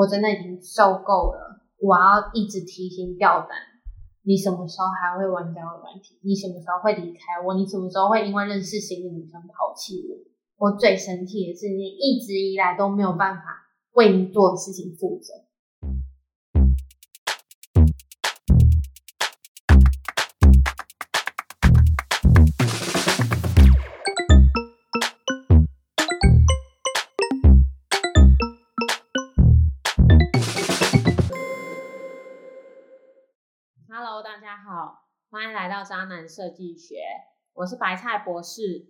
我真的已经受够了，我要一直提心吊胆。你什么时候还会玩交友软体？你什么时候会离开我？你什么时候会因为认识新的女生抛弃我？我最生气的是，你一直以来都没有办法为你做的事情负责。来到渣男设计学，我是白菜博士。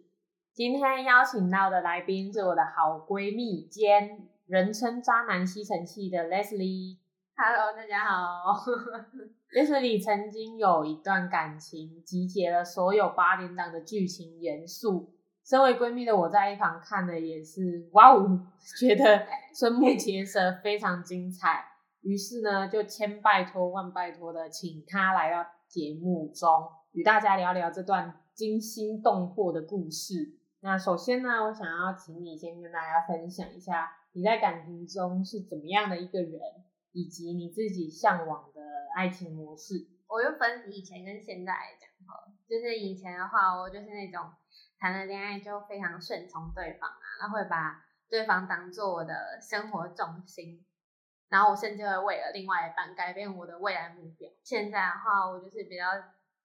今天邀请到的来宾是我的好闺蜜兼人称渣男吸尘器的 Leslie。Hello，大家好。Leslie 曾经有一段感情，集结了所有八点档的剧情元素。身为闺蜜的我在一旁看的也是，哇哦，觉得 瞠目结舌，非常精彩。于是呢，就千拜托万拜托的请她来到节目中，与大家聊聊这段惊心动魄的故事。那首先呢，我想要请你先跟大家分享一下你在感情中是怎么样的一个人，以及你自己向往的爱情模式。我就分以前跟现在来讲哈，就是以前的话，我就是那种谈了恋爱就非常顺从对方啊，然后会把对方当做我的生活重心。然后我甚至会为了另外一半改变我的未来目标。现在的话，我就是比较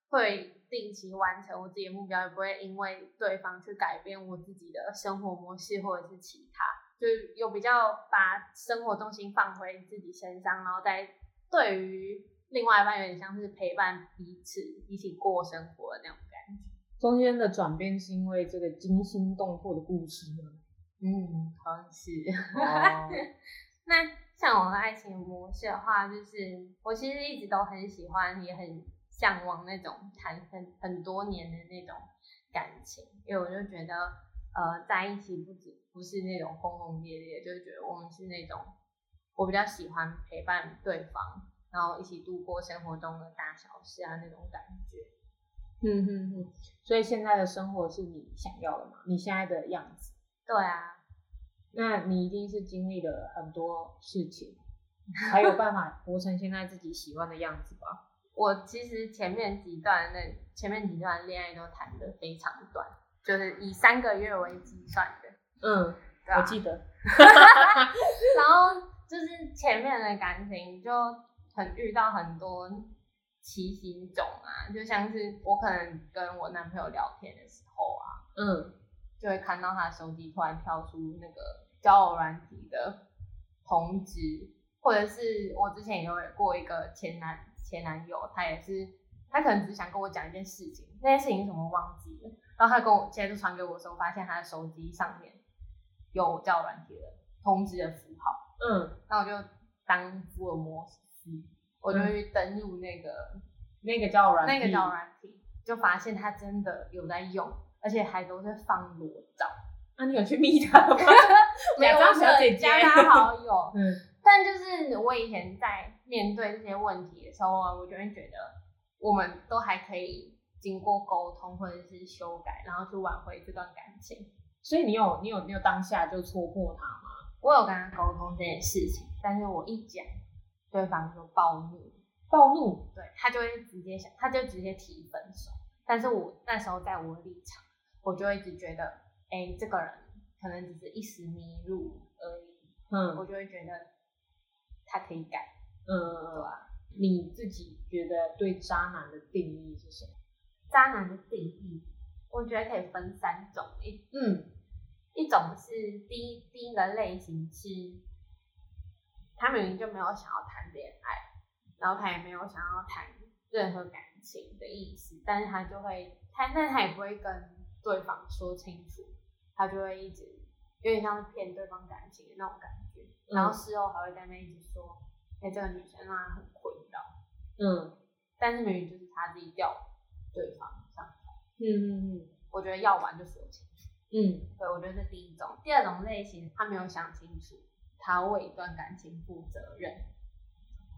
会定期完成我自己的目标，也不会因为对方去改变我自己的生活模式或者是其他，就是有比较把生活重心放回自己身上，然后再对于另外一半有点像是陪伴彼此一起过生活的那种感觉。中间的转变是因为这个惊心动魄的故事吗？嗯，好像是。哦，那。像我的爱情模式的话，就是我其实一直都很喜欢，也很向往那种谈很很多年的那种感情，因为我就觉得，呃，在一起不止不是那种轰轰烈烈，就是觉得我们是那种我比较喜欢陪伴对方，然后一起度过生活中的大小事啊那种感觉。嗯哼哼，所以现在的生活是你想要的吗？你现在的样子？对啊。那你一定是经历了很多事情，才有办法活成现在自己喜欢的样子吧？我其实前面几段那前面几段恋爱都谈的非常短，就是以三个月为计算的。嗯，我记得。然后就是前面的感情就很遇到很多奇形种啊，就像是我可能跟我男朋友聊天的时候啊，嗯，就会看到他手机突然跳出那个。交友软体的同职，或者是我之前有过一个前男前男友，他也是，他可能只想跟我讲一件事情，那件事情什么忘记了，然后他跟我现在就传给我的时候，发现他的手机上面有交友软体的通知的符号，嗯，那我就当福尔摩斯，我就去登入那个那个交友软那个交友软体，就发现他真的有在用，而且还都是放裸照。那你有去密他吗？没有，小姐加他好友。嗯，但就是我以前在面对这些问题的时候，我就会觉得我们都还可以经过沟通或者是修改，然后去挽回这段感情。所以你有你有你有当下就戳破他吗？我有跟他沟通这件事情，但是我一讲，对方就暴怒，暴怒，对他就会直接想，他就直接提分手。但是我那时候在我的立场，我就一直觉得。哎，这个人可能只是一时迷路而已，嗯，我就会觉得他可以改，嗯，对吧？你自己觉得对渣男的定义是什么？渣男的定义，我觉得可以分三种，一，嗯，一种是第一第一个类型是，他明明就没有想要谈恋爱，然后他也没有想要谈任何感情的意思，但是他就会，他但他也不会跟对方说清楚。他就会一直有点像是骗对方感情的那种感觉，然后事后还会在那一直说，哎，这个女生让他很困扰，嗯，但是明明就是他自己掉对方上嗯嗯嗯，我觉得要玩就说清楚，嗯，对，我觉得是第一种，第二种类型，他没有想清楚，他为一段感情负责任，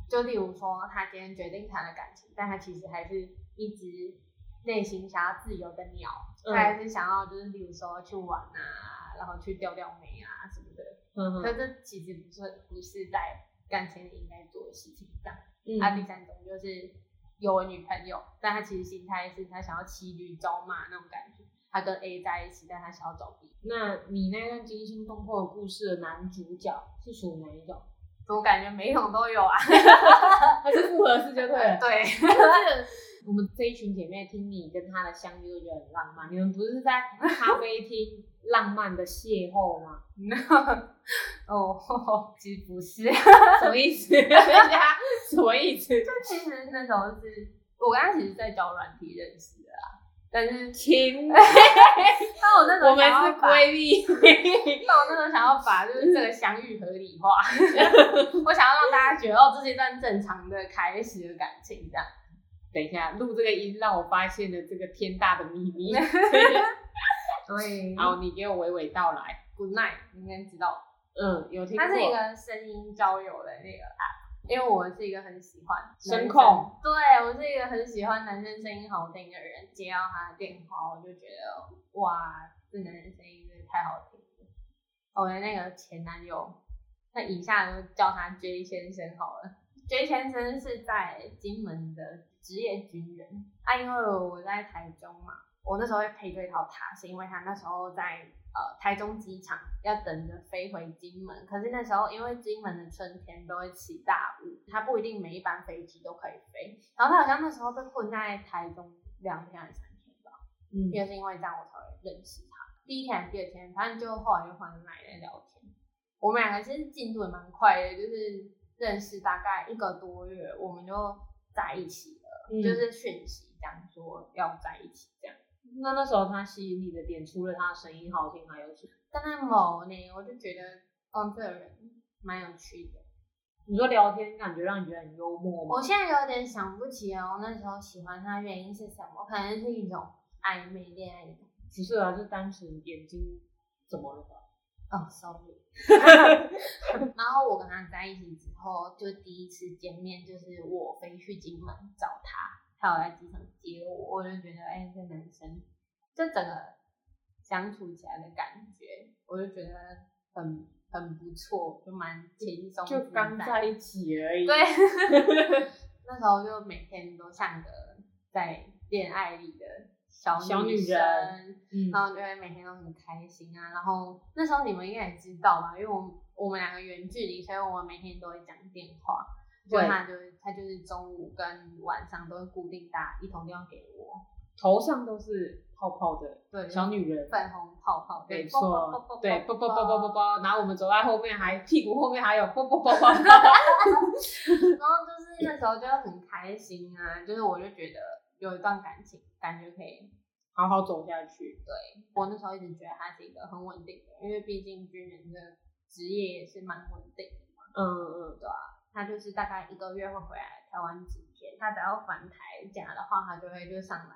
就例如说他今天决定谈了感情，但他其实还是一直。内心想要自由的鸟，他还是想要就是，比如说去玩啊，然后去钓钓美啊什么的。嗯，可这其实不是不是在感情里应该做的事情这样。啊，第三种就是有女朋友，但他其实心态是他想要骑驴找马那种感觉。他跟 A 在一起，但他想要找 B。那你那段惊心动魄的故事的男主角是属于哪一种？我感觉每一种都有啊，还是复合式就对了。对，我们这一群姐妹听你跟他的相遇都觉得很浪漫。你们不是在咖啡厅浪漫的邂逅吗？哦，其实不是，什么意思？什么意思？就其实那时候是我跟他其实在找软体认识的啦，但是亲，但我那时候我们是闺蜜，但我那种想要把就是这个相遇合理化，我想要让大家觉得哦，这是一段正常的开始的感情这样。等一下，录这个音让我发现了这个天大的秘密。对，好，你给我娓娓道来。Good night，你应该知道。嗯，有听过。它是一个声音交友的那个 app，因为我是一个很喜欢声控，对我是一个很喜欢男生声音好听的人，接到他的电话，我就觉得哇，这男人声音真的太好听了。我的那个前男友，那以下就叫他 J 先生好了。J 先生是在金门的职业军人啊，因为我在台中嘛，我那时候会配对到他，是因为他那时候在呃台中机场要等着飞回金门，可是那时候因为金门的春天都会起大雾，他不一定每一班飞机都可以飞，然后他好像那时候被困在台中两天还是三天吧，嗯，也是因为这样我才会认识他。第一天、第二天，反正就后来就换奶奶聊天，我们两个其实进度也蛮快的，就是。认识大概一个多月，我们就在一起了，就是讯息讲说要在一起这样。那那时候他吸引你的点，除了他声音好听，还有什么？跟他某呢，我就觉得，嗯，这个人蛮有趣的。你说聊天感觉让你觉得很幽默吗？我现在有点想不起哦，那时候喜欢他原因是什么？可能是一种暧昧恋爱的。不是啊，就单纯眼睛怎么了吧？哦，sorry。然后我跟他在一起之后，就第一次见面就是我飞去金门找他，他有在机场接我，我就觉得哎，这男生这整个相处起来的感觉，我就觉得很很不错，就蛮轻松，就刚在一起而已。对，那时候就每天都像个在恋爱里的。小女人，然后就会每天都很开心啊。然后那时候你们应该也知道吧，因为我我们两个远距离，所以我们每天都会讲电话。就他就是他就是中午跟晚上都会固定打一通电话给我，头上都是泡泡的，对，小女人，粉红泡泡，没错，对，啵啵啵啵啵啵，然后我们走在后面还屁股后面还有啵啵啵 啵，然后就是那时候就很开心啊，就是我就觉得有一段感情，感觉可以。好好走下去。对我那时候一直觉得他是一个很稳定的，因为毕竟军人的职业也是蛮稳定的嘛。嗯嗯，对啊，他就是大概一个月会回来台湾几天，他只要返台假的话，他就会就上来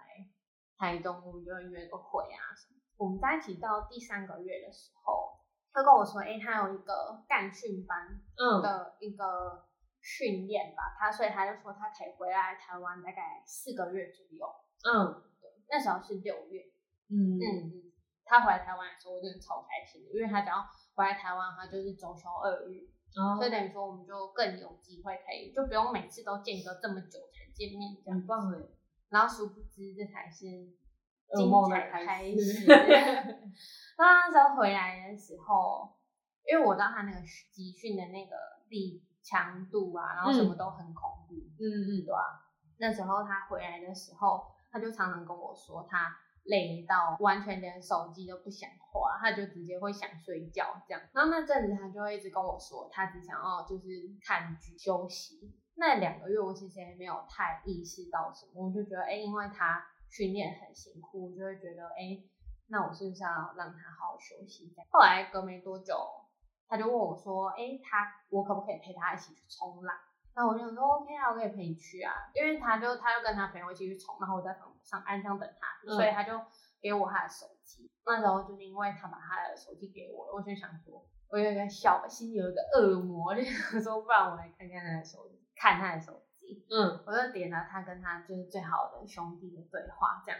台中，我们就会约个会啊什么。我们在一起到第三个月的时候，他跟我说，哎，他有一个干训班的一个训练吧，他所以他就说他可以回来台湾大概四个月左右。嗯。对那时候是六月，嗯嗯嗯，他回来台湾的时候，我真的超开心的，因为他只要回来台湾，他就是周休二日，所以等于说我们就更有机会可以，就不用每次都间隔这么久才见面，很棒哎。然后殊不知这才是精彩的开始。那时候回来的时候，因为我知道他那个集训的那个力强度啊，然后什么都很恐怖，嗯嗯，对吧？那时候他回来的时候。他就常常跟我说，他累到完全连手机都不想花，他就直接会想睡觉这样。然后那阵子他就会一直跟我说，他只想要就是看剧休息。那两个月我其实也没有太意识到什么，我就觉得哎，因为他训练很辛苦，我就会觉得哎，那我是不是要让他好好休息一下？后来隔没多久，他就问我说，哎，他我可不可以陪他一起去冲浪？那我就说 OK 啊，我可以陪你去啊，因为他就他就跟他朋友一起去冲，然后我在房上岸上等他，所以他就给我他的手机。那时候就是因为他把他的手机给我，我就想说，我有一个小心有一个恶魔，就想说，不然我来看看他的手机，看他的手机。嗯，我就点了他跟他就是最好的兄弟的对话，这样。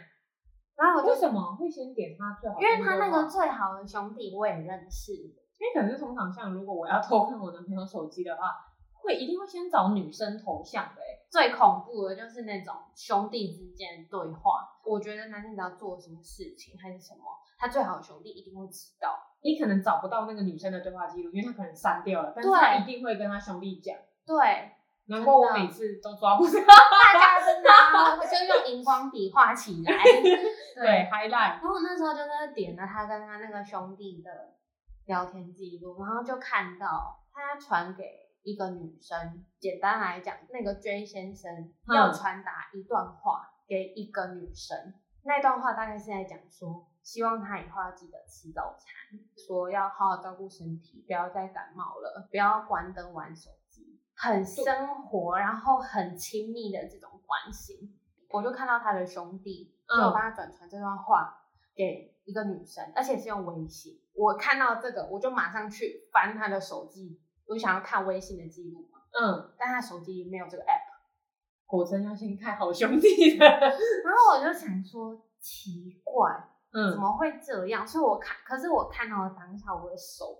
然后我为什么会先点他最好？因为他那个最好的兄弟我也认识，因为可能是通常像如果我要偷看我男朋友手机的话。会一定会先找女生头像的、欸，最恐怖的就是那种兄弟之间的对话。我觉得男生只要做什么事情还是什么，他最好的兄弟一定会知道。你可能找不到那个女生的对话记录，因为他可能删掉了，但是他一定会跟他兄弟讲。对，难怪我每次都抓不到。大家真的、啊，我就用荧光笔画起来。对，highlight。然后那时候就是点了他跟他那个兄弟的聊天记录，然后就看到他传给一个女生。简单来讲，那个 J 先生嗯要传达一段话给一个女生，那段话大概是在讲说，希望她以后要记得吃早餐，说要好好照顾身体，不要再感冒了，不要关灯玩手机，很生活，然后很亲密的这种关系。我就看到他的兄弟，就帮他转传这段话给一个女生，而且是用微信。我看到这个，我就马上去翻他的手机，我就想要看微信的记录嘛，嗯，但他手机里没有这个 app。果真要先看好兄弟的。然后我就想说，奇怪，嗯怎嗯，么会这样？所以我看，可是我看到了当下，我的手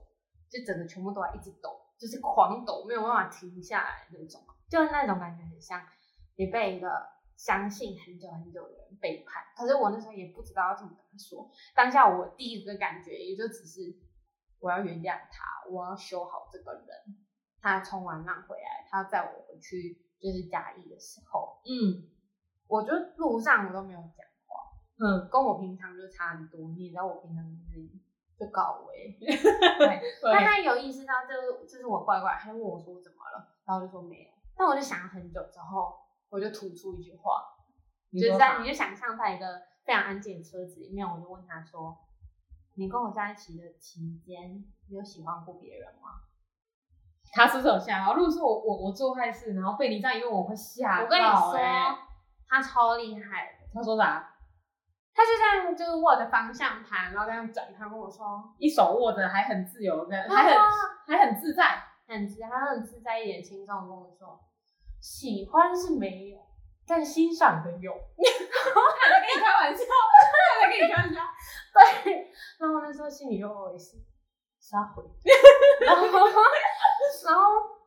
就整个全部都在一直抖，就是狂抖，没有办法停下来那种，就是那种感觉很像你被一个相信很久很久的人背叛。可是我那时候也不知道要怎么跟他说，当下我第一个感觉也就只是我要原谅他，我要修好这个人。他冲完浪回来，他载我回去就是嘉义的时候，嗯我就路上我都没有讲话。嗯，跟我平常就差很多，你也知道我平常就是就搞维，对，但，他有意识到这就是我怪怪，他就问我说怎么了，然后我就说没有，但我就想了很久之后，我就吐出一句话，就是在你就想象在一个非常安静的车子里面，我就问他说，你跟我在一起的期间，你有喜欢过别人吗？他是不是有吓到？如果是我我我做坏事，然后被你这样一问，我会吓到、我跟你说欸，他超厉害的，他说啥？他就这样就是握着方向盘，然后这样转，他跟我说，一手握着，还很自由的，还很、啊还很自在。很自他很自在一点轻松地跟我说，喜欢是没有，但欣赏的有。他在跟你开玩笑，他在跟你开玩笑。对，然后那时候心里就会是撒回，然后然后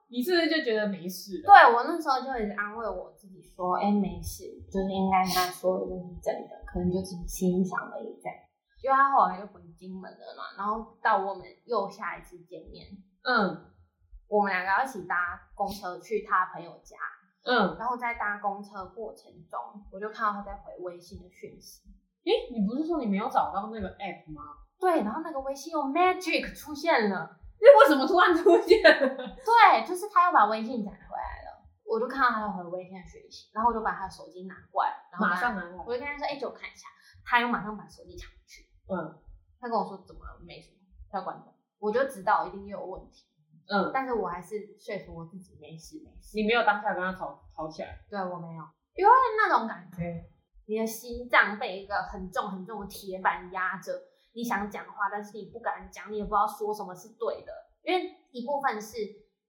你是不是就觉得没事了？对我那时候就一直安慰我自己说，哎，没事，就是应该他说的就是真的，可能就只是欣赏而已这样。因为他后来就回金门了嘛，然后到我们又下一次见面，嗯我们两个要一起搭公车去他朋友家，嗯，然后在搭公车过程中，我就看到他在回微信的讯息，诶，你不是说你没有找到那个 app 吗？对，然后那个微信用 magic 出现了。那为什么突然出现了？对，就是他又把微信载回来了，我就看到他有回微信的讯息，然后我就把他的手机拿过来，然后马上拿，过来。我就跟他说，哎、借我看一下，他又马上把手机抢回去，嗯他跟我说怎么了，没什么，他关灯，我就知道一定又有问题，嗯，但是我还是说服我自己没事没事，你没有当下跟他吵吵起来。对我没有，因为那种感觉，你的心脏被一个很重很重的铁板压着，你想讲话，但是你不敢讲，你也不知道说什么是对的，因为一部分是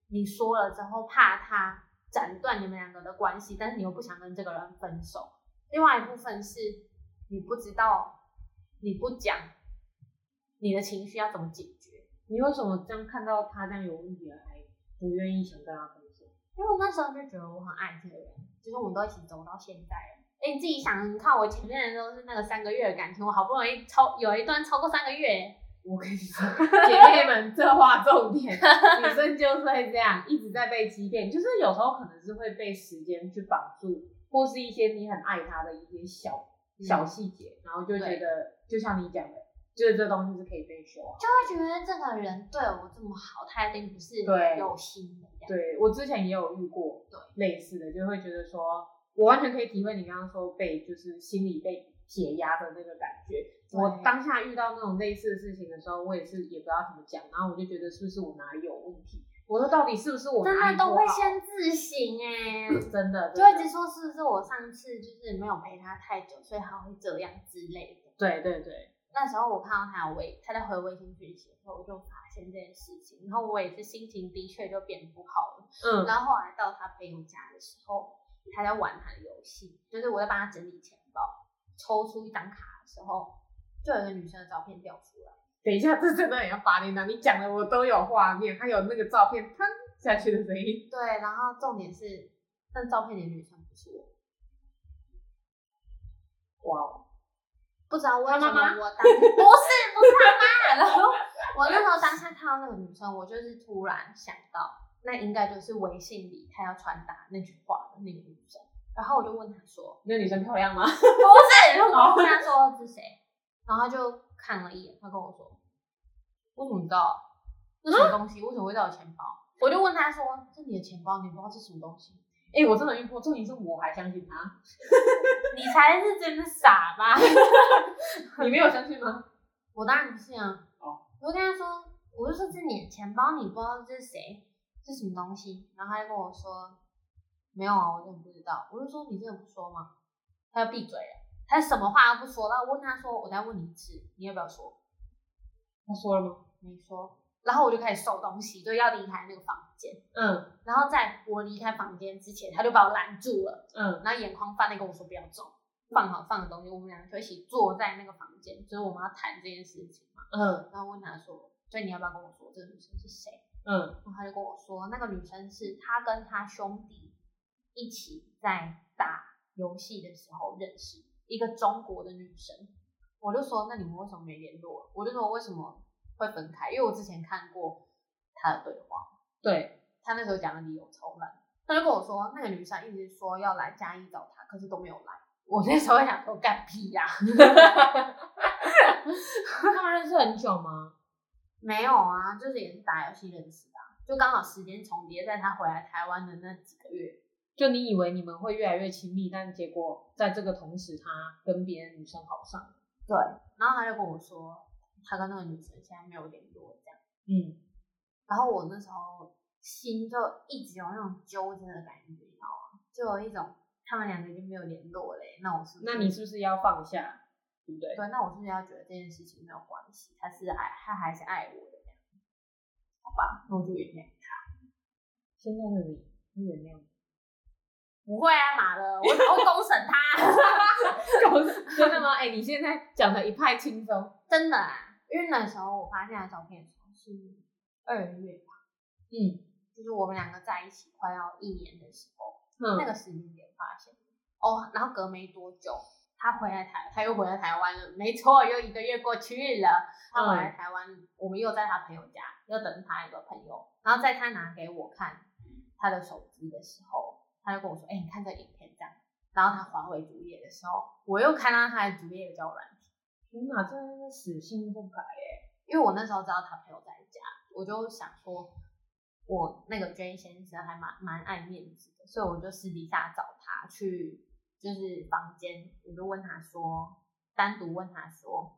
你说了之后怕他斩断你们两个的关系，但是你又不想跟这个人分手，另外一部分是你不知道你不讲，你的情绪要怎么解决。你为什么这样看到他这样有问题了，还不愿意想跟他分手？因为我那时候就觉得我很爱这个人，就是我们都一起走到现在了。哎，你自己想，你看我前面的都是那个三个月的感情，我好不容易超有一段超过三个月，我跟你说，姐妹们，这话重点，女生就是会这样，一直在被欺骗，就是有时候可能是会被时间去绑住，或是一些你很爱他的一些小、小细节，然后就觉得，就像你讲的，就是这东西是可以被修好。就会觉得这个人对我这么好，他一定不是对有心的。对我之前也有遇过对类似的，就会觉得说，我完全可以体会你刚刚说被就是心里被解压的那个感觉。我当下遇到那种类似的事情的时候，我也是也不知道怎么讲，然后我就觉得是不是我哪里有问题？我说到底是不是我真的都会先自省 哎、真的就会直说是不是我上次就是没有陪他太久，所以他会这样之类的。对对对，那时候我看到他有微他在回微信讯息的时候，我就发现这件事情，然后我也是心情的确就变不好了。嗯然后后来到他朋友家的时候，他在玩他的游戏，就是我在帮他整理钱包，抽出一张卡的时候，就有一个女生的照片掉出来，等一下，这真的很要发你呢，你讲的我都有画面，还有那个照片砰下去的声音。对，然后重点是，那照片里的女生不是我。哇哦！不知道为什么我当不是不是他妈，然后我那时候当下看到那个女生，我就是突然想到，那应该就是微信里她要传达那句话的那个女生。然后我就问她说那女生漂亮吗？：“ 不是。”然后我问她说是谁，然后她就看了一眼，她跟我说：“我怎么知道？这什么东西？为什么会在我钱包？”我就问她说：“这你的钱包，你不知道是什么东西？”哎、我真的遇过，重点是我还相信他，你才是真的傻吧？你没有相信吗？我当然不信啊。哦，我就跟他说，我就说这是你的钱包，你不知道这是谁，这是什么东西？然后他就跟我说，没有啊，我真的不知道。我就说你真的不说吗？他要闭嘴了，他什么话都不说。然后我问他说，我再问你一次，你要不要说？他说了吗？没说。然后我就开始收东西，就要离开那个房间。嗯然后在我离开房间之前，他就把我拦住了，嗯然后眼眶泛泪跟我说不要走，放好放的东西，我们两个就一起坐在那个房间，就是我们要谈这件事情嘛。嗯然后问他说，所以你要不要跟我说这个女生是谁？嗯然后他就跟我说，那个女生是他跟他兄弟一起在打游戏的时候认识，一个中国的女生。我就说，那你们为什么没联络？我就说为什么会分开？因为我之前看过他的对话，对，他那时候讲的理由超烂。他就跟我说，那个女生一直说要来嘉义找他，可是都没有来。我那时候想说干屁呀、他们认识很久吗？没有啊，就是也是打游戏认识的啊、就刚好时间重叠在他回来台湾的那几个月。就你以为你们会越来越亲密，但结果在这个同时，他跟别的女生好上了。对，然后他就跟我说，他跟那个女生现在没有联络这样。嗯，然后我那时候心就一直有那种纠结的感觉，你知道吗？就有一种他们两个已经没有联络嘞，那我是不是那你是不是要放下？对不对？对？那我是不是要觉得这件事情没有关系？他是爱，他还是爱我的这样？好吧，那我就原谅他。现在的你，你原谅不会啊，妈的，我我会公审他。公，真的吗？哎、你现在讲的一派轻松。真的啊，因为那时候我发现他的照片的时候是二月吧，嗯就是我们两个在一起快要一年的时候，嗯，那个时间点发现。哦，然后隔没多久，他回来台，他又回来台湾了，没错，又一个月过去了。他回来台湾，我们又在他朋友家，又等他一个朋友，然后在他拿给我看他的手机的时候，他就跟我说：“哎、你看这影片这样。”然后他还回主页的时候，我又看到他的主页的交友软体。天哪，真的是死性不改哎。因为我那时候知道他朋友在家，我就想说，我那个 J 先生还蛮蛮爱面子的，所以我就私底下找他去，就是房间，我就问他说，单独问他说，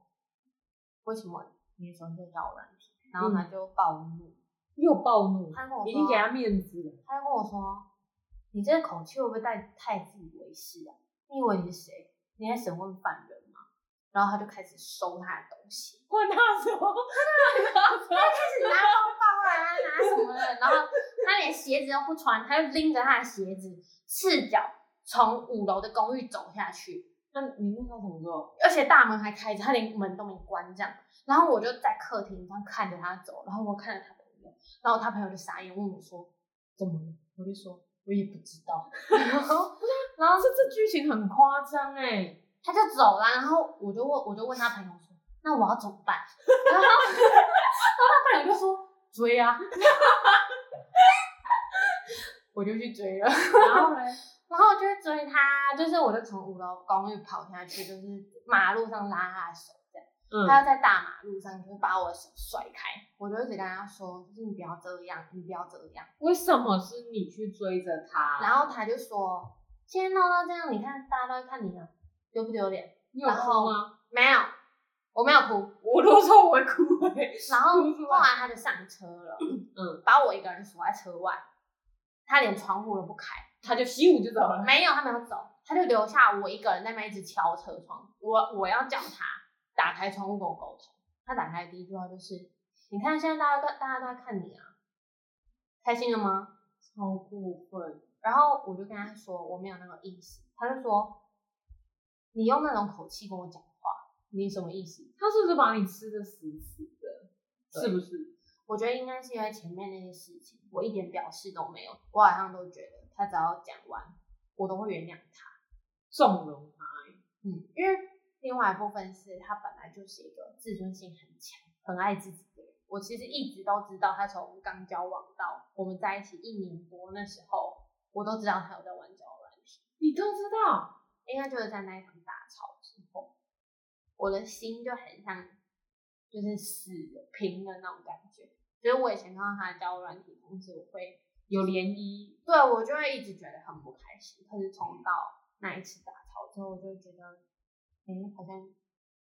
为什么你手机叫我软体？然后他就暴怒，又暴怒，他跟我说，已经给他面子了。他就跟我说，你这个口气会不会带太自以为是啊？你以为你是谁？你在审问犯人吗？然后他就开始收他的东西，问他什么？开始拿包包啊，拿什么的，然后他连鞋子都不穿，他就拎着他的鞋子，赤脚从五楼的公寓走下去，那你那时候怎么做？而且大门还开着，他连门都没关这样。然后我就在客厅这样看着他走，然后我看着他朋友，然后他朋友就傻眼问我说：“怎么了？”我就说：“我也不知道。”然后，然后这这剧情很夸张哎。他就走了，然后我就问，我就问他朋友说：“那我要怎么办？”然后，然后他朋友就说：“追啊！” 我就去追了，然后呢？然后我就去追他，就是我就从五楼公寓跑下去，就是马路上拉他的手这样，嗯他要在大马路上就是把我的手甩开，我就一直跟他说，就是你不要这样，你不要这样。为什么是你去追着他？然后他就说，现在闹到这样，你看大家都在看你啊，丢不丢脸？你有然后哭吗？没有，我没有哭。我都说我会哭哎。然后哭出来后来他就上车了，嗯，把我一个人锁在车外，他连窗户都不开，他就习武就走了。没有，他没有走，他就留下我一个人在那边一直敲车窗。我我要叫他打开窗户跟我沟通。他打开的第一句话就是：“你看现在大家都大家都在看你啊，开心了吗超过分。？”然后我就跟他说我没有那个意思，他就说：“你用那种口气跟我讲话，你什么意思？”他是不是把你吃的死死的？是不是？我觉得应该是因为前面那些事情，我一点表示都没有，我好像都觉得他只要讲完，我都会原谅他，纵容他。嗯，因为另外一部分是他本来就是一个自尊心很强、很爱自己的人。我其实一直都知道，他从刚交往到我们在一起一年多那时候，我都知道他有在玩交友软体。你都知道？应该就是在那一场大吵之后，我的心就很像就是死了、平了那种感觉。所以我以前看到他的交友软体，同时我会有涟漪，对我就会一直觉得很不开心。可是从到那一次大吵之后，我就觉得，哎，好像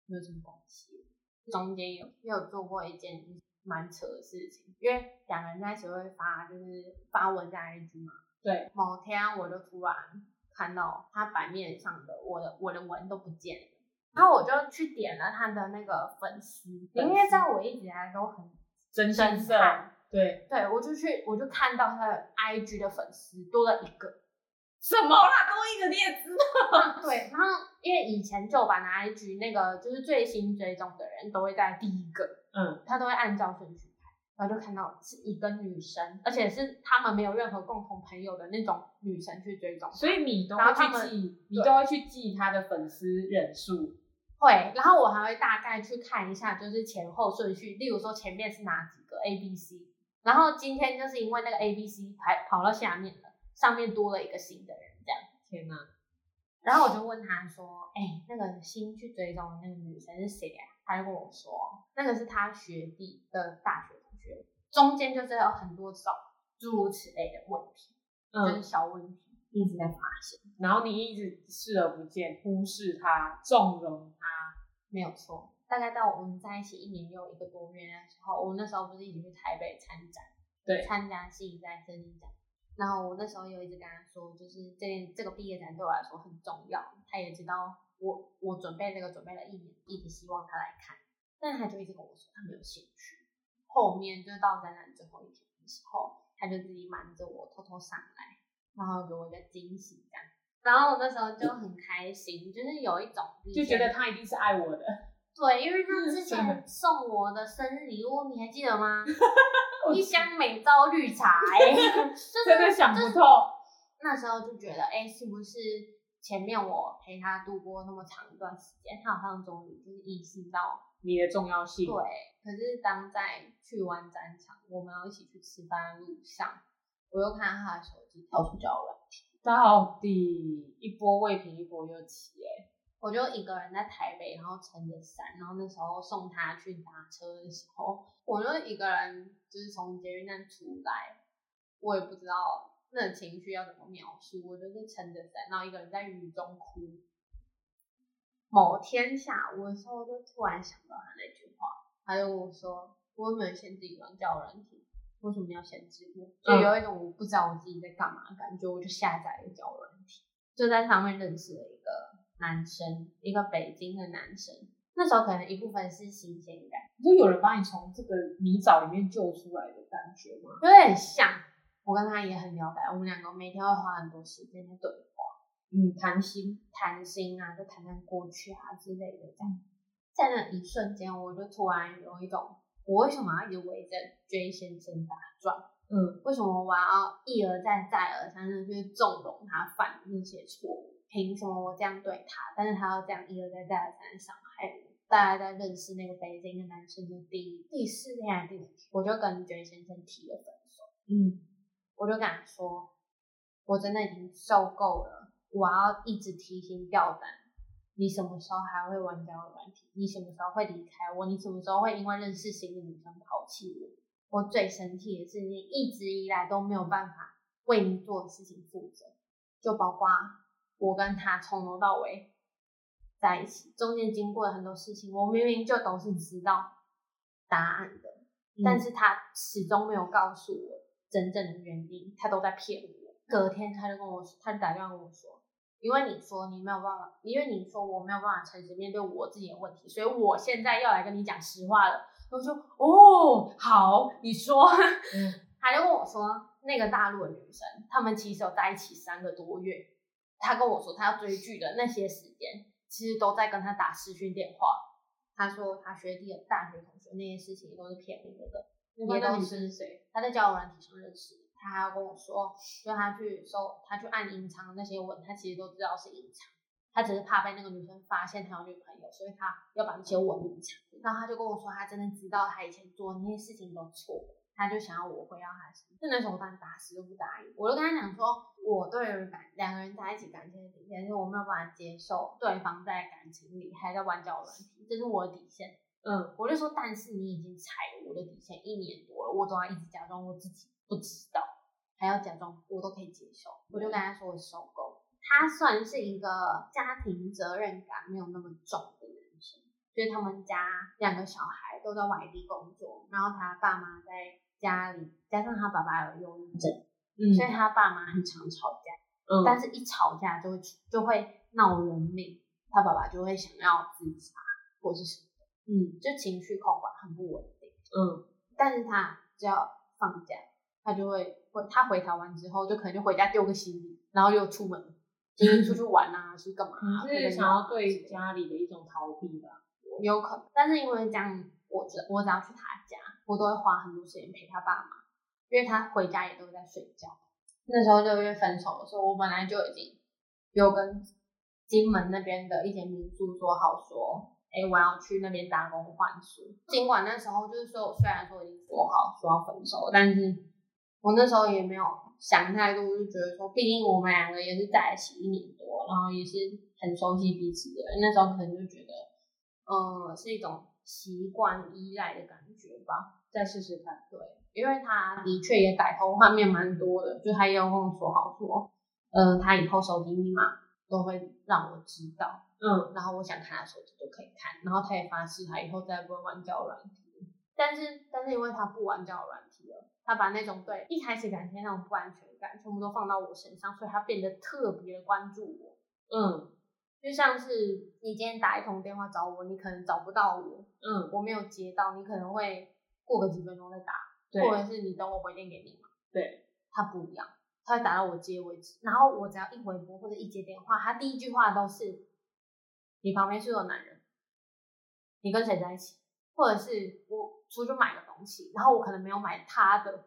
没有什么关系。中间有也有做过一件蛮扯的事情，因为两个人在一起会发就是发文在 IG 嘛。对。某天我就突然看到他版面上的我的我的文都不见了，然后我就去点了他的那个粉丝，因为在我一直以来都很。真心色，对对，我就去，我就看到他的 IG 的粉丝多了一个，什么啦？多一个你也知道？对，然后因为以前旧版的 IG 那个就是最新追踪的人都会在第一个，嗯，他都会按照顺序排，然后就看到是一个女生，而且是他们没有任何共同朋友的那种女生去追踪，所以你都会去记，你都会去记他的粉丝人数。会，然后我还会大概去看一下，就是前后顺序，例如说前面是哪几个 A、B、C，然后今天就是因为那个 A、B、C 排跑到下面了，上面多了一个新的人，这样。天哪！然后我就问他说：“哎，那个新去追踪的那个女生是谁啊？”他就跟我说：“那个是他学弟的大学。”中间就是有很多种诸如此类的问题，就是小问题。一直在发现，然后你一直视而不见，忽视他，纵容他，没有错。大概到我们在一起一年又一个多月的时候，我那时候不是一直去台北参展，对，参加新一代设计展。然后我那时候有一直跟他说，就是这这个毕业展对我来说很重要。他也知道我我准备这个准备了一年，一直希望他来看，但他就一直跟我说他没有兴趣。后面就到展览最后一天的时候，他就自己瞒着我偷偷上来。然后给我一个惊喜，这样，然后我那时候就很开心，就是有一种就觉得他一定是爱我的。对，因为他之前送我的生日礼物，你还记得吗？一箱美招绿茶，哎，真的想不透。那时候就觉得，哎，是不是前面我陪他度过那么长一段时间，他好像终于就是意识到你的重要性。对，可是当在去完战场，我们要一起去吃饭的路上。我又看到他的手机，跳出交友软件，到底一波未平一波又起哎！我就一个人在台北，然后撑着伞，然后那时候送他去打车的时候，我就一个人就是从捷运站出来，我也不知道那情绪要怎么描述，我就是撑着伞，然后一个人在雨中哭。某天下午的时候，就突然想到他那句话，他就跟我说：“我有没有限自己玩交友软件？”为什么要限制我？就有一种我不知道我自己在干嘛的感觉，我就下载了交友软体，就在上面认识了一个男生，一个北京的男生。那时候可能一部分是新鲜感，就有人把你从这个泥沼里面救出来的感觉吗？有点像，我跟他也很了解，我们两个每天会花很多时间在对话，嗯，谈心，谈心啊，就谈谈过去啊之类的。这样，在那一瞬间，我就突然有一种。我为什么要一直围着 J 先生打转？嗯，为什么我要一而再、再而三的去纵容他犯那些错误？凭什么我这样对他，但是他要这样一而再、再而三的伤害我？大概在认识那个北京的男生的第第四天还是第五天，我就跟 J 先生提了分手。嗯，我就跟他说，我真的已经受够了，我要一直提心吊胆。你什么时候还会玩交友软体？你什么时候会离开我？你什么时候会因为认识新的女生抛弃我？我最生气的是，你一直以来都没有办法为你做的事情负责，就包括我跟他从头到尾在一起，中间经过了很多事情，我明明就都是知道答案的，但是他始终没有告诉我真正的原因，他都在骗我。隔天他就跟我说，他打电话跟我说。因为你说你没有办法，因为你说我没有办法诚实面对我自己的问题，所以我现在要来跟你讲实话了。我说哦，好，你说。他就跟我说，那个大陆的女生，他们其实有在一起三个多月。他跟我说，他要追剧的那些时间，其实都在跟他打视讯电话。他说他学弟的大学同学那些事情都是骗我的，那个女生是谁？他在交友软体上认识。他还要跟我说，就他去搜，他去按隐藏的那些文，他其实都知道是隐藏，他只是怕被那个女生发现他有女朋友，所以他要把那些文隐藏。然后他就跟我说，他真的知道他以前做那些事情都错，他就想要我回到他身边那时候我当然打死都不答应，我就跟他讲说，我对感两个人在一起感情的底线是我没有办法接受对方在感情里还在玩交友软体，这是我的底线。嗯，我就说，但是你已经踩我的底线一年多了，我都要一直假装我自己不知道，还要假装我都可以接受。我就跟他说我受够。他算是一个家庭责任感没有那么重的男生，就是他们家两个小孩都在外地工作，然后他爸妈在家里，加上他爸爸有忧郁症，嗯所以他爸妈很常吵架，嗯，但是一吵架就会就会闹人命，他爸爸就会想要自杀或是什么的，嗯就情绪控管很不稳定。嗯但是他只要放假，他就会会他回台湾之后，就可能就回家丢个行李，然后又出门了，就是出去玩啊，去干嘛、啊？你是想要对家里的一种逃避吧？有可能，但是因为这样，我只我只要去他家，我都会花很多时间陪他爸妈，因为他回家也都在睡觉。那时候六月分手的时候，我本来就已经有跟金门那边的一间民宿说好说，哎、我要去那边打工换宿。尽管那时候就是说，虽然说已经说好说要分手，但是我那时候也没有想太多，就觉得说，毕竟我们两个也是在一起一年多，然后也是很熟悉彼此的人，那时候可能就觉得，呃，是一种习惯依赖的感觉吧。再试试看。对，因为他的确也改头换面蛮多的，就他也有跟我说好说，嗯、他以后手机密码都会让我知道，嗯然后我想看他手机就可以看，然后他也发誓他以后再也不会玩交友软体。但是，但是因为他不玩交友软体了，他把那种对一开始感情那种不安全感全部都放到我身上，所以他变得特别的关注我。嗯就像是你今天打一通电话找我，你可能找不到我，嗯，我没有接到，你可能会过个几分钟再打，对或者是你等我回电给你嘛。对，他不一样，他会打到我接为止，然后我只要一回拨或者一接电话，他第一句话都是：“你旁边是有男人，你跟谁在一起？”或者是我出去买个东西，然后我可能没有买他的，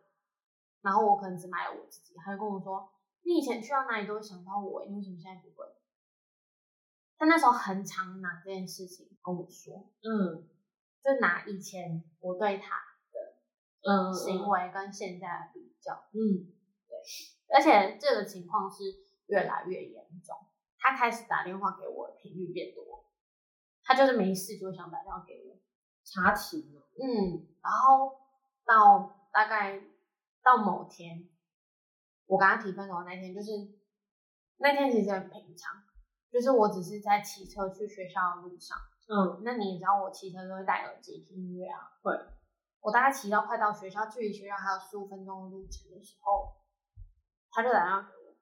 然后我可能只买了我自己，他就跟我说：“你以前去到哪里都会想到我，你为什么现在不会？”他那时候很常拿这件事情跟我说，嗯就拿以前我对他的嗯行为跟现在的比较，嗯而且这个情况是越来越严重。他开始打电话给我的频率变多，他就是没事就想打电话给我，查情哦。嗯，然后到大概到某天，我跟他提分手那天，就是那天其实很平常，就是我只是在骑车去学校的路上，嗯那你也知道我骑车都会戴耳机听音乐啊，会。我大概骑到快到学校，距离学校还有十五分钟的路程的时候，他就打电话给我，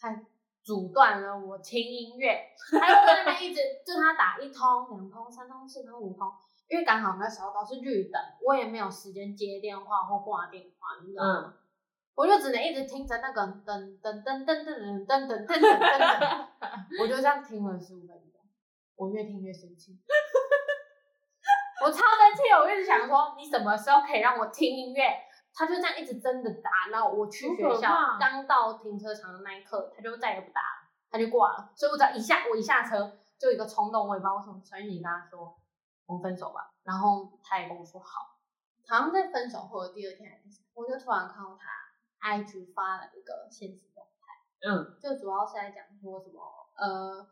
他阻断了我听音乐，他就在那边一直，就他打一通、两通、三通、四通、五通，因为刚好那时候都是绿灯，我也没有时间接电话或挂电话，你知道吗？我就只能一直听着那个噔噔噔噔噔噔噔噔噔噔噔噔，我就这样听了十五分钟，我越听越生气。我超生气，我一直想说，你什么时候可以让我听音乐？他就这样一直真的打，然后我去好学校刚到停车场的那一刻，他就再也不打了，他就挂了。所以我只要一下我一下车，就有一个冲动，我也不知道为什么，所以你跟他说我们分手吧，然后他也跟我说好。好像在分手后的第二天还是，我就突然看到他 IG 发了一个现实动态。嗯就主要是在讲说什么呃，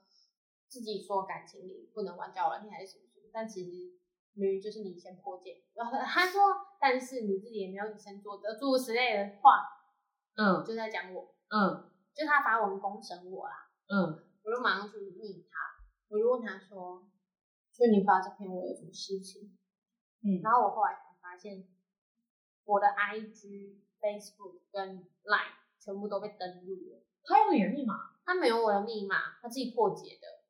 自己说感情里不能玩交友软件还是什么什么，但其实明明就是你先破戒。然后他说，但是你自己也没有以身作则，诸如此类的话，嗯就在讲我，嗯就他发文攻审我啦，嗯我就马上去密他，我就问他说，就你发这篇我有什么事情？嗯然后我后来才发现，我的 IG、Facebook 跟 Line 全部都被登录了。他有你的密码，他没有我的密码，他自己破解的。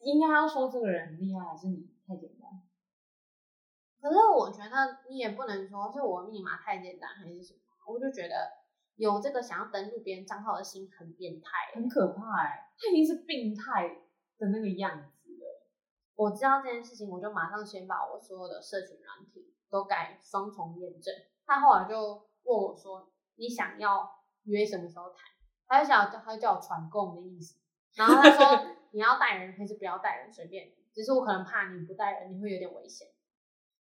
应该要说这个人很厉害，还是你太简单？可是我觉得你也不能说是我密码太简单还是什么，我就觉得有这个想要登录别人账号的心很变态。很可怕哎、他已经是病态的那个样子了。我知道这件事情，我就马上先把我所有的社群软体都改双重验证。他后来就问我说：“你想要约什么时候谈？”他就想，他就叫我传供的意思。然后他说：“你要带人还是不要带人？随便，只是我可能怕你不带人，你会有点危险。”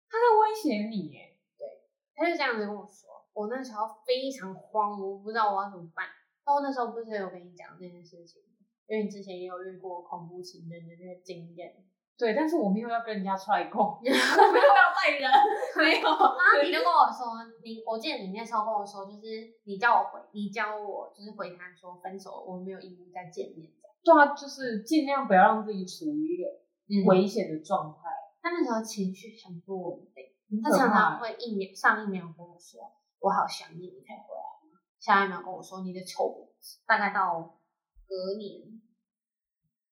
他在威胁你耶？对，他就这样子跟我说。我那时候非常慌，我不知道我要怎么办。然后那时候不是有跟你讲这件事情，因为你之前也有遇过恐怖情人的那个经验。对，但是我没有要跟人家踹过，我没有要带人，没有。然后你就跟我说，你我记得你那时候跟我说，就是你叫我回，你教我就是回他说分手，我没有义务再见面。对啊，就是尽量不要让自己处于一个危险的状态。他那时候情绪很不稳定，他常常会一秒上一秒跟我说。我好想你，你可以回来吗？下一秒跟我说你的臭婊子。大概到隔年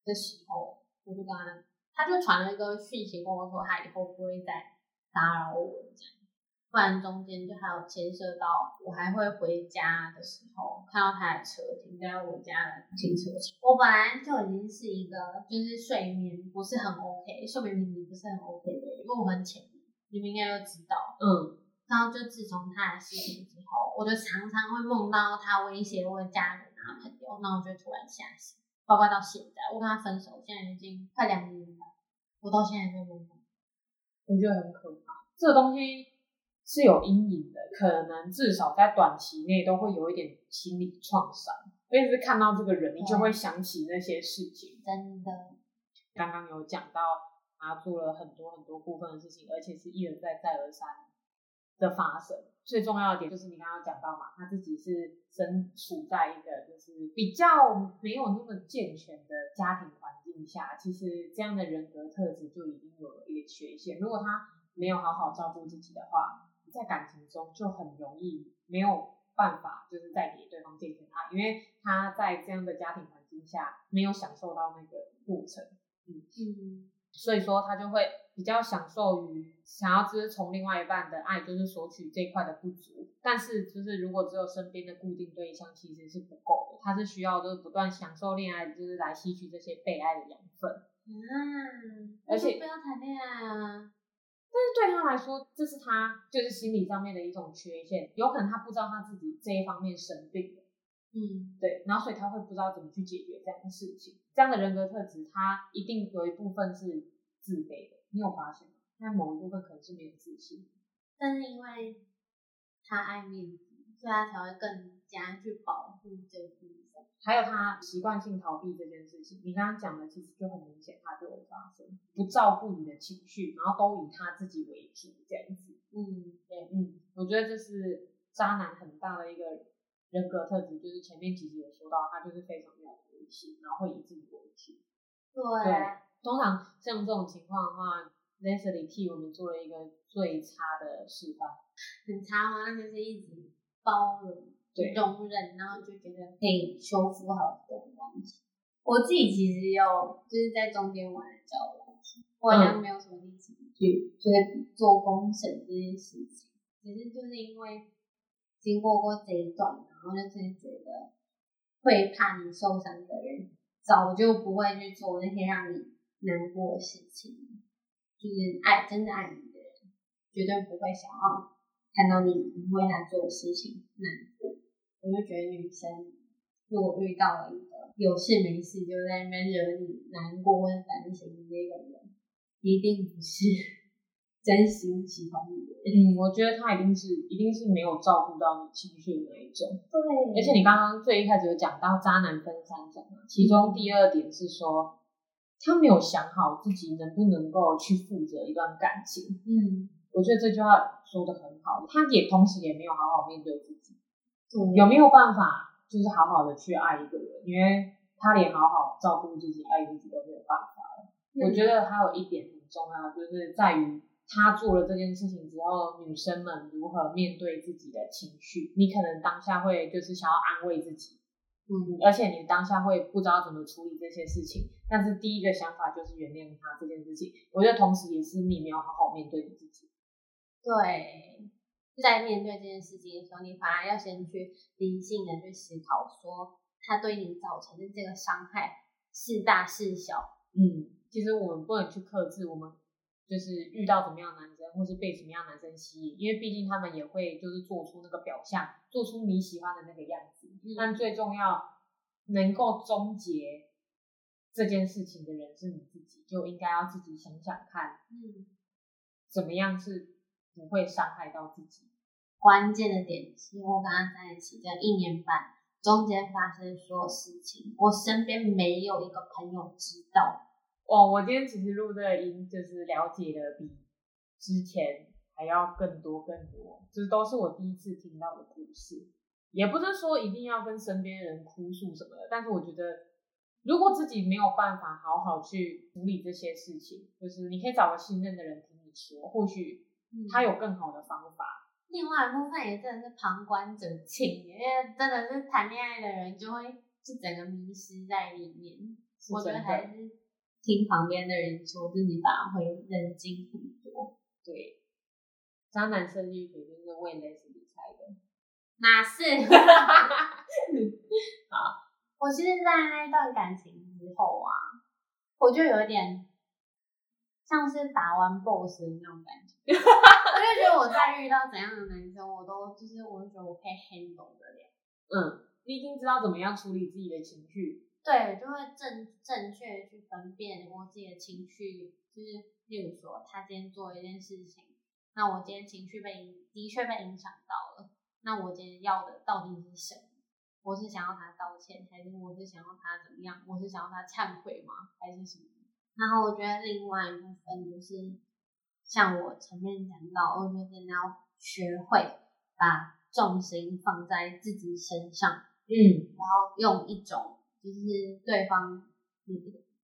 的时候，我就跟他，他就传了一个讯息跟我说，他以后不会再打扰我这样。不然中间就还有牵涉到，我还会回家的时候看到他的车停在我家的停车场。我本来就已经是一个就是睡眠不是很 OK，睡眠品质不是很 OK 的人，因为我很浅眠，你们应该都知道，嗯。然后就自从他的事情之后，我就常常会梦到他威胁我的家人啊朋友，那我就突然吓醒。包括到现在，我跟他分手，现在已经快两年了，我到现在都梦到，我觉得很可怕。这个东西是有阴影的，可能至少在短期内都会有一点心理创伤。因为是看到这个人，你就会想起那些事情。真的，刚刚有讲到他做了很多很多部分的事情，而且是一而再再而三。的发生，最重要的点就是你刚刚讲到嘛，他自己是身处在一个就是比较没有那么健全的家庭环境下，其实这样的人格特质就已经有了一个缺陷。如果他没有好好照顾自己的话，在感情中就很容易没有办法，就是再给对方健全爱，因为他在这样的家庭环境下没有享受到那个过程，嗯嗯，所以说他就会。比较享受于想要就是从另外一半的爱，就是索取这一块的不足。但是就是如果只有身边的固定对象，其实是不够的。他是需要就是不断享受恋爱，就是来吸取这些被爱的养分。嗯，而且不要谈恋爱啊。但是对他来说，这是他就是心理上面的一种缺陷。有可能他不知道他自己这一方面生病了。嗯，对。然后所以他会不知道怎么去解决这样的事情。这样的人格特质，他一定有一部分是自卑的。你有发现吗？他某一部分可能是没有自信，但是因为他爱面子，所以他才会更加去保护这部分。还有他习惯性逃避这件事情，你刚刚讲的其实就很明显，他就会发生不照顾你的情绪，然后都以他自己为主这样子。嗯，对，嗯，我觉得这是渣男很大的一个人格特质，就是前面其实有说到，他就是非常没有自信，然后会以自己为主。对。通常像这种情况的话，Leslie 替我们做了一个最差的示范。很差吗？就是一直包容、容忍，然后就觉得可以修复好这种关系。我自己其实有就是在中间玩交友我好像没有什么力气去就是做工程这件事情，只是就是因为经过过这一段，然后就真的觉得会怕你受伤的人，早就不会去做那些让你。难过的事情，就是爱真的爱你的人，绝对不会想要看到你为他做的事情难过。我就觉得女生如果遇到了一个有事没事就在那边惹你难过或者担心的那个人，一定不是真心喜欢你的。嗯，我觉得他一定是一定是没有照顾到你情绪的那一种。对，而且你刚刚最一开始有讲到渣男分三种嘛，其中第二点是说。他没有想好自己能不能够去负责一段感情，嗯，我觉得这句话说的很好。他也同时也没有好好面对自己，有没有办法就是好好的去爱一个人？因为他连好好照顾自己、爱自己都没有办法了。我觉得还有一点很重要，就是在于他做了这件事情之后，女生们如何面对自己的情绪。你可能当下会就是想要安慰自己。嗯，而且你当下会不知道怎么处理这些事情，但是第一个想法就是原谅他这件事情。我觉得同时也是你没有好好面对你自己。对，在面对这件事情的时候，你反而要先去理性的去思考，说他对你造成的这个伤害是大是小。嗯，其实我们不能去克制我们就是遇到怎么样的男生，或是被什么样的男生吸引，因为毕竟他们也会就是做出那个表象，做出你喜欢的那个样子。但最重要，能够终结这件事情的人是你自己，就应该要自己想想看，嗯，怎么样是不会伤害到自己。关键的点是我跟他在一起这一年半，中间发生所有事情，我身边没有一个朋友知道。哦，我今天其实录这个音，就是了解的比之前还要更多更多，这都是我第一次听到的故事。也不是说一定要跟身边人哭诉什么的，但是我觉得，如果自己没有办法好好去处理这些事情，就是你可以找个信任的人听你说，或许他有更好的方法。另外一部分也真的是旁观者清，因为真的是谈恋爱的人就会是整个迷失在里面。我觉得还是听旁边的人说，自己反而会冷静很多。对，渣男设计学就是为了自己开的。哪是？好，我其实，在那段感情之后啊，我就有点像是打完 BOSS 的那种感觉。我就觉得我再遇到怎样的男生，我都就是我就觉得我可以 handle 得了。嗯，你已经知道怎么样处理自己的情绪。对，就会正正确去分辨我自己的情绪，就是例如说，他今天做一件事情，那我今天情绪被的确被影响到了。那我今天要的到底是什么？我是想要他道歉，还是我是想要他怎么样？我是想要他忏悔吗？还是什么？然后我觉得另外一部分就是，像我前面讲到，我觉得你要学会把重心放在自己身上，嗯，然后用一种就是对方，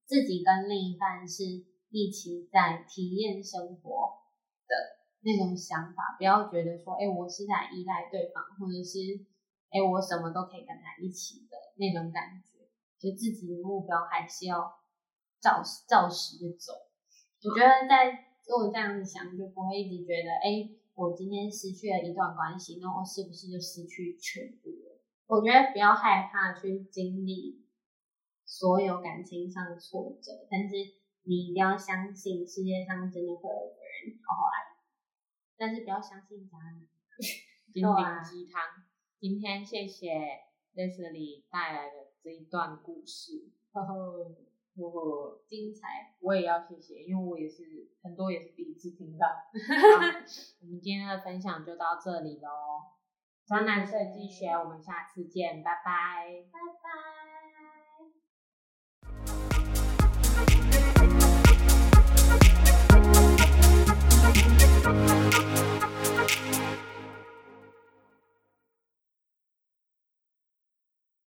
自己跟另一半是一起在体验生活的。那种想法，不要觉得说，哎，我是在依赖对方，或者是，哎，我什么都可以跟他一起的那种感觉，就自己的目标还是要照照实的走。我觉得在如果这样子想，就不会一直觉得，哎，我今天失去了一段关系，那我是不是就失去全部了？我觉得不要害怕去经历所有感情上的挫折，但是你一定要相信世界上真的会有个人好好爱。但是不要相信渣男，心灵鸡汤。今天谢谢 Leslie 带来的这一段故事，呵呵呵呵，精彩。我也要谢谢，因为我也是很多也是第一次听到。我们今天的分享就到这里喽，专栏设计学，我们下次见，拜拜，拜拜。